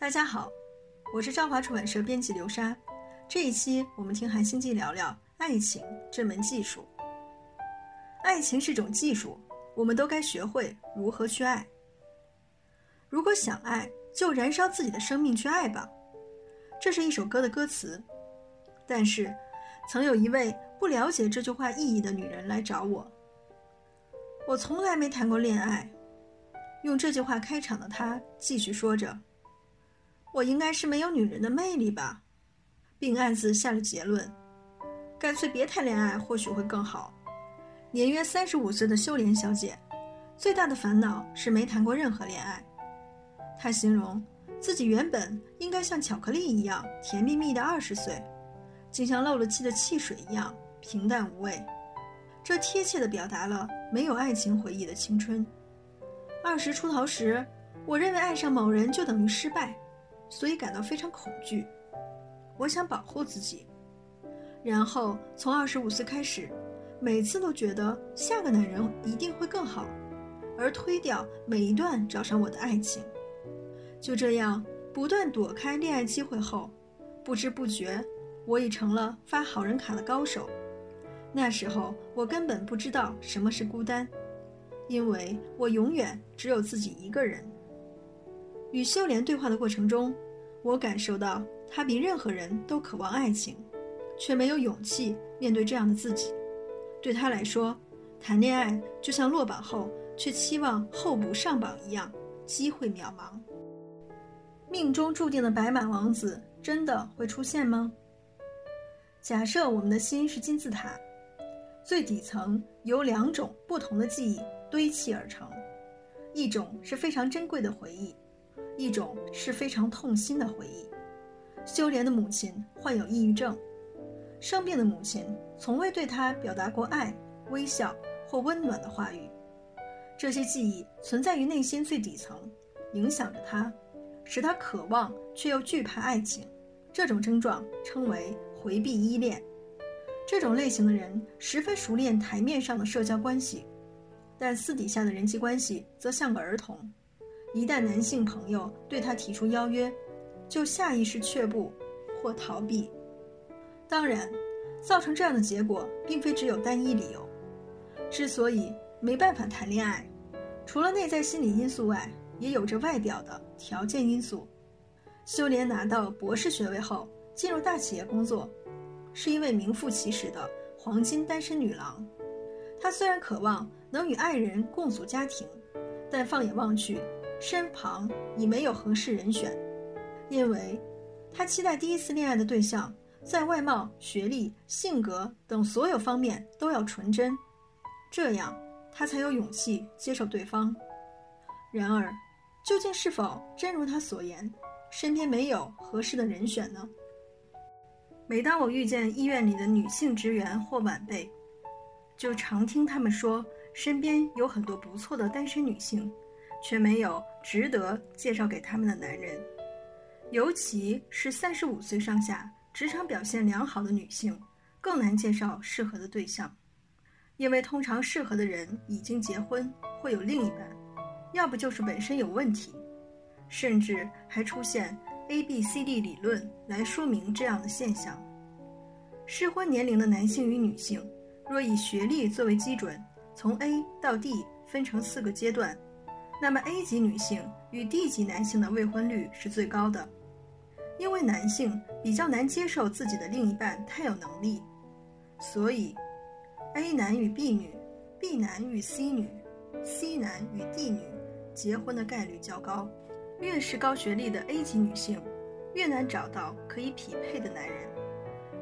大家好，我是朝华出版社编辑刘莎。这一期我们听韩星记聊聊爱情这门技术。爱情是种技术，我们都该学会如何去爱。如果想爱，就燃烧自己的生命去爱吧。这是一首歌的歌词。但是，曾有一位不了解这句话意义的女人来找我。我从来没谈过恋爱。用这句话开场的她继续说着。我应该是没有女人的魅力吧，并暗自下了结论：干脆别谈恋爱，或许会更好。年约三十五岁的秀莲小姐，最大的烦恼是没谈过任何恋爱。她形容自己原本应该像巧克力一样甜蜜蜜的二十岁，竟像漏了气的汽水一样平淡无味。这贴切地表达了没有爱情回忆的青春。二十出头时，我认为爱上某人就等于失败。所以感到非常恐惧，我想保护自己，然后从二十五岁开始，每次都觉得下个男人一定会更好，而推掉每一段找上我的爱情。就这样不断躲开恋爱机会后，不知不觉我已成了发好人卡的高手。那时候我根本不知道什么是孤单，因为我永远只有自己一个人。与秀莲对话的过程中，我感受到他比任何人都渴望爱情，却没有勇气面对这样的自己。对他来说，谈恋爱就像落榜后却期望候补上榜一样，机会渺茫。命中注定的白马王子真的会出现吗？假设我们的心是金字塔，最底层由两种不同的记忆堆砌而成，一种是非常珍贵的回忆。一种是非常痛心的回忆。修莲的母亲患有抑郁症，生病的母亲从未对他表达过爱、微笑或温暖的话语。这些记忆存在于内心最底层，影响着他，使他渴望却又惧怕爱情。这种症状称为回避依恋。这种类型的人十分熟练台面上的社交关系，但私底下的人际关系则像个儿童。一旦男性朋友对她提出邀约，就下意识却步或逃避。当然，造成这样的结果并非只有单一理由。之所以没办法谈恋爱，除了内在心理因素外，也有着外表的条件因素。修莲拿到博士学位后，进入大企业工作，是一位名副其实的黄金单身女郎。她虽然渴望能与爱人共组家庭，但放眼望去。身旁已没有合适人选，因为，他期待第一次恋爱的对象在外貌、学历、性格等所有方面都要纯真，这样他才有勇气接受对方。然而，究竟是否真如他所言，身边没有合适的人选呢？每当我遇见医院里的女性职员或晚辈，就常听他们说，身边有很多不错的单身女性。却没有值得介绍给他们的男人，尤其是三十五岁上下、职场表现良好的女性，更难介绍适合的对象，因为通常适合的人已经结婚会有另一半，要不就是本身有问题，甚至还出现 A B C D 理论来说明这样的现象。适婚年龄的男性与女性，若以学历作为基准，从 A 到 D 分成四个阶段。那么 A 级女性与 D 级男性的未婚率是最高的，因为男性比较难接受自己的另一半太有能力，所以 A 男与 B 女、B 男与 C 女、C 男与 D 女结婚的概率较高。越是高学历的 A 级女性，越难找到可以匹配的男人。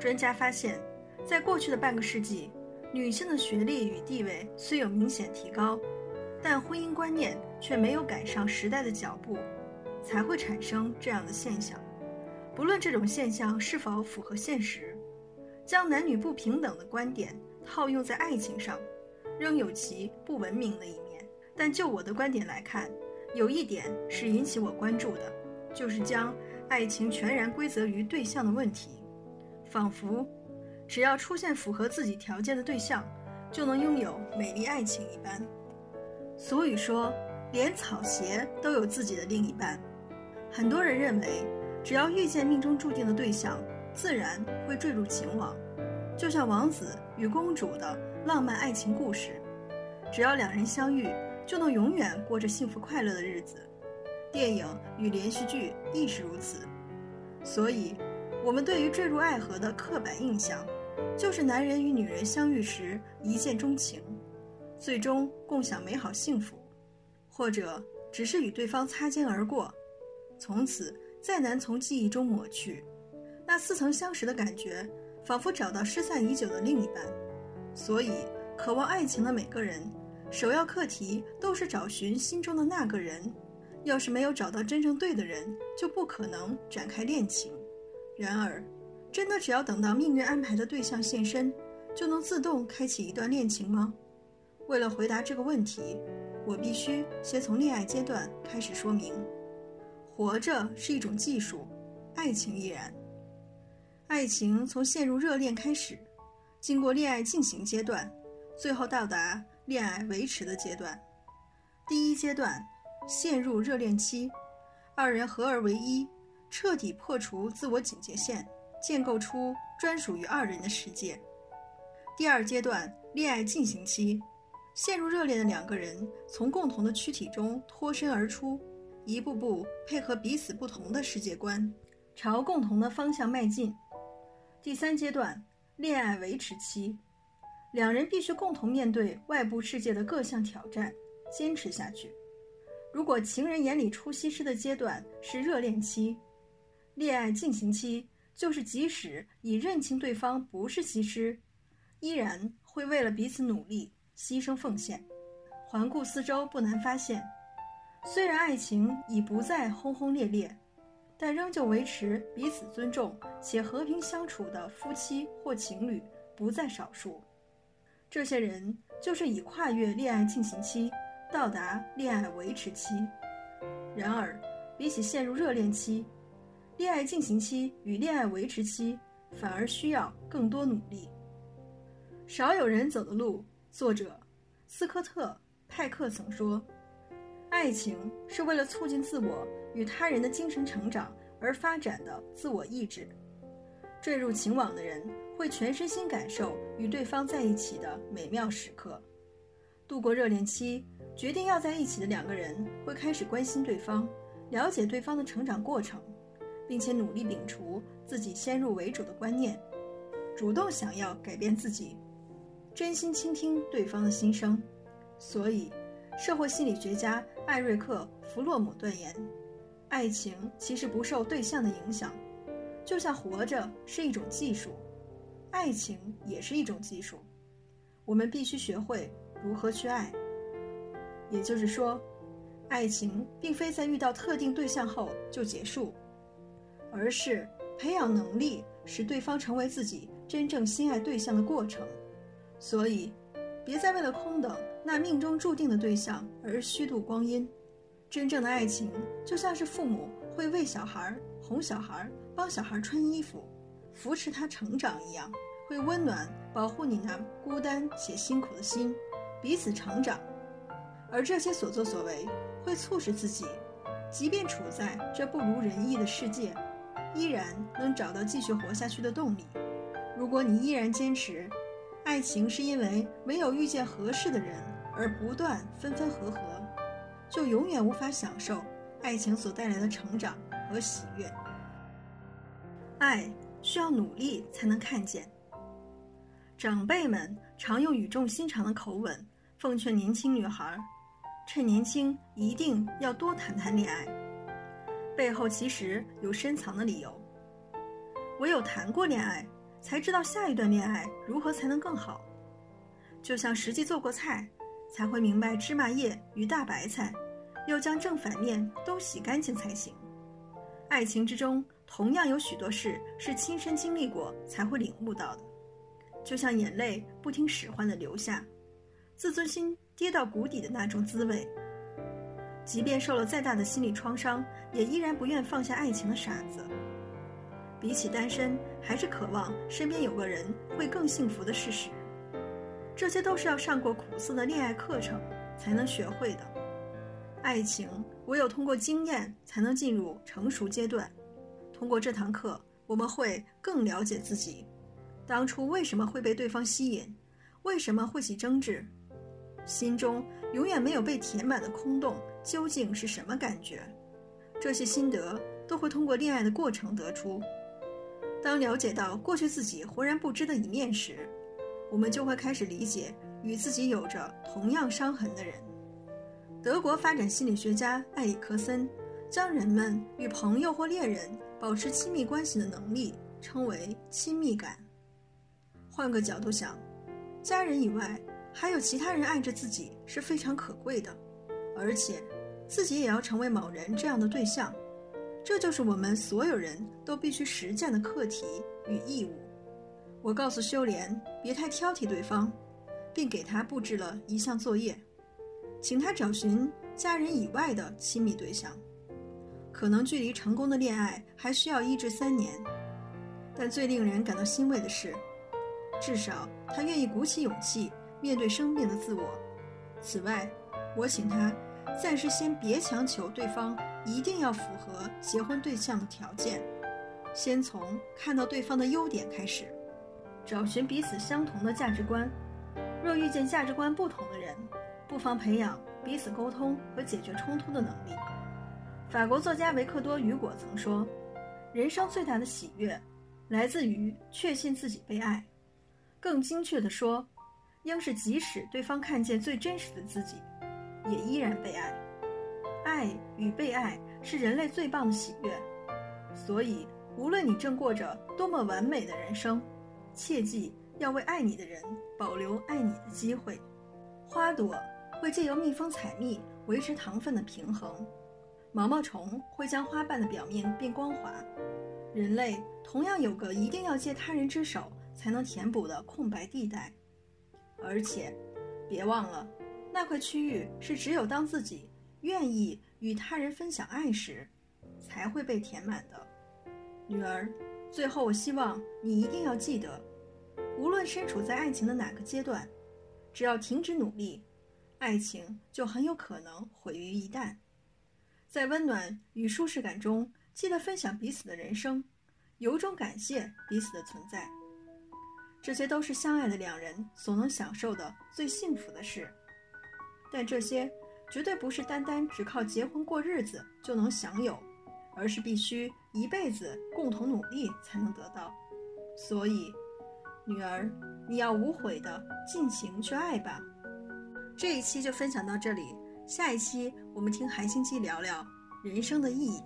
专家发现，在过去的半个世纪，女性的学历与地位虽有明显提高。但婚姻观念却没有赶上时代的脚步，才会产生这样的现象。不论这种现象是否符合现实，将男女不平等的观点套用在爱情上，仍有其不文明的一面。但就我的观点来看，有一点是引起我关注的，就是将爱情全然归责于对象的问题，仿佛只要出现符合自己条件的对象，就能拥有美丽爱情一般。俗语说，连草鞋都有自己的另一半。很多人认为，只要遇见命中注定的对象，自然会坠入情网，就像王子与公主的浪漫爱情故事，只要两人相遇，就能永远过着幸福快乐的日子。电影与连续剧亦是如此。所以，我们对于坠入爱河的刻板印象，就是男人与女人相遇时一见钟情，最终共享美好幸福，或者只是与对方擦肩而过。从此再难从记忆中抹去，那似曾相识的感觉，仿佛找到失散已久的另一半。所以，渴望爱情的每个人，首要课题都是找寻心中的那个人。要是没有找到真正对的人，就不可能展开恋情。然而，真的只要等到命运安排的对象现身，就能自动开启一段恋情吗？为了回答这个问题，我必须先从恋爱阶段开始说明。活着是一种技术，爱情亦然。爱情从陷入热恋开始，经过恋爱进行阶段，最后到达恋爱维持的阶段。第一阶段，陷入热恋期，二人合二为一，彻底破除自我警戒线，建构出专属于二人的世界。第二阶段，恋爱进行期，陷入热恋的两个人从共同的躯体中脱身而出。一步步配合彼此不同的世界观，朝共同的方向迈进。第三阶段，恋爱维持期，两人必须共同面对外部世界的各项挑战，坚持下去。如果情人眼里出西施的阶段是热恋期，恋爱进行期就是即使已认清对方不是西施，依然会为了彼此努力牺牲奉献。环顾四周，不难发现。虽然爱情已不再轰轰烈烈，但仍旧维持彼此尊重且和平相处的夫妻或情侣不在少数。这些人就是已跨越恋爱进行期，到达恋爱维持期。然而，比起陷入热恋期，恋爱进行期与恋爱维持期反而需要更多努力。少有人走的路。作者斯科特·派克曾说。爱情是为了促进自我与他人的精神成长而发展的自我意志。坠入情网的人会全身心感受与对方在一起的美妙时刻。度过热恋期，决定要在一起的两个人会开始关心对方，了解对方的成长过程，并且努力摒除自己先入为主的观念，主动想要改变自己，真心倾听对方的心声。所以。社会心理学家艾瑞克·弗洛姆断言：“爱情其实不受对象的影响，就像活着是一种技术，爱情也是一种技术。我们必须学会如何去爱。也就是说，爱情并非在遇到特定对象后就结束，而是培养能力，使对方成为自己真正心爱对象的过程。所以。”别再为了空等那命中注定的对象而虚度光阴。真正的爱情就像是父母会喂小孩、哄小孩、帮小孩穿衣服、扶持他成长一样，会温暖、保护你那孤单且辛苦的心，彼此成长。而这些所作所为会促使自己，即便处在这不如人意的世界，依然能找到继续活下去的动力。如果你依然坚持。爱情是因为没有遇见合适的人而不断分分合合，就永远无法享受爱情所带来的成长和喜悦。爱需要努力才能看见。长辈们常用语重心长的口吻奉劝年轻女孩：趁年轻一定要多谈谈恋爱。背后其实有深藏的理由。唯有谈过恋爱。才知道下一段恋爱如何才能更好，就像实际做过菜，才会明白芝麻叶与大白菜，要将正反面都洗干净才行。爱情之中同样有许多事是亲身经历过才会领悟到的，就像眼泪不听使唤的流下，自尊心跌到谷底的那种滋味。即便受了再大的心理创伤，也依然不愿放下爱情的傻子。比起单身，还是渴望身边有个人会更幸福的事实。这些都是要上过苦涩的恋爱课程才能学会的。爱情唯有通过经验，才能进入成熟阶段。通过这堂课，我们会更了解自己，当初为什么会被对方吸引，为什么会起争执，心中永远没有被填满的空洞究竟是什么感觉？这些心得都会通过恋爱的过程得出。当了解到过去自己浑然不知的一面时，我们就会开始理解与自己有着同样伤痕的人。德国发展心理学家埃里克森将人们与朋友或恋人保持亲密关系的能力称为亲密感。换个角度想，家人以外还有其他人爱着自己是非常可贵的，而且自己也要成为某人这样的对象，这就是我们所有人都必须实践的课题与义务。我告诉修莲别太挑剔对方，并给他布置了一项作业。请他找寻家人以外的亲密对象，可能距离成功的恋爱还需要一至三年，但最令人感到欣慰的是，至少他愿意鼓起勇气面对生命的自我。此外，我请他暂时先别强求对方一定要符合结婚对象的条件，先从看到对方的优点开始，找寻彼此相同的价值观。若遇见价值观不同的人，不妨培养彼此沟通和解决冲突的能力。法国作家维克多·雨果曾说：“人生最大的喜悦，来自于确信自己被爱。更精确地说，应是即使对方看见最真实的自己，也依然被爱。爱与被爱是人类最棒的喜悦。所以，无论你正过着多么完美的人生，切记要为爱你的人保留爱你的机会。花朵。”会借由蜜蜂采蜜维持糖分的平衡，毛毛虫会将花瓣的表面变光滑，人类同样有个一定要借他人之手才能填补的空白地带，而且，别忘了，那块区域是只有当自己愿意与他人分享爱时，才会被填满的。女儿，最后我希望你一定要记得，无论身处在爱情的哪个阶段，只要停止努力。爱情就很有可能毁于一旦，在温暖与舒适感中，记得分享彼此的人生，由衷感谢彼此的存在。这些都是相爱的两人所能享受的最幸福的事，但这些绝对不是单单只靠结婚过日子就能享有，而是必须一辈子共同努力才能得到。所以，女儿，你要无悔的尽情去爱吧。这一期就分享到这里，下一期我们听韩星机聊聊人生的意义。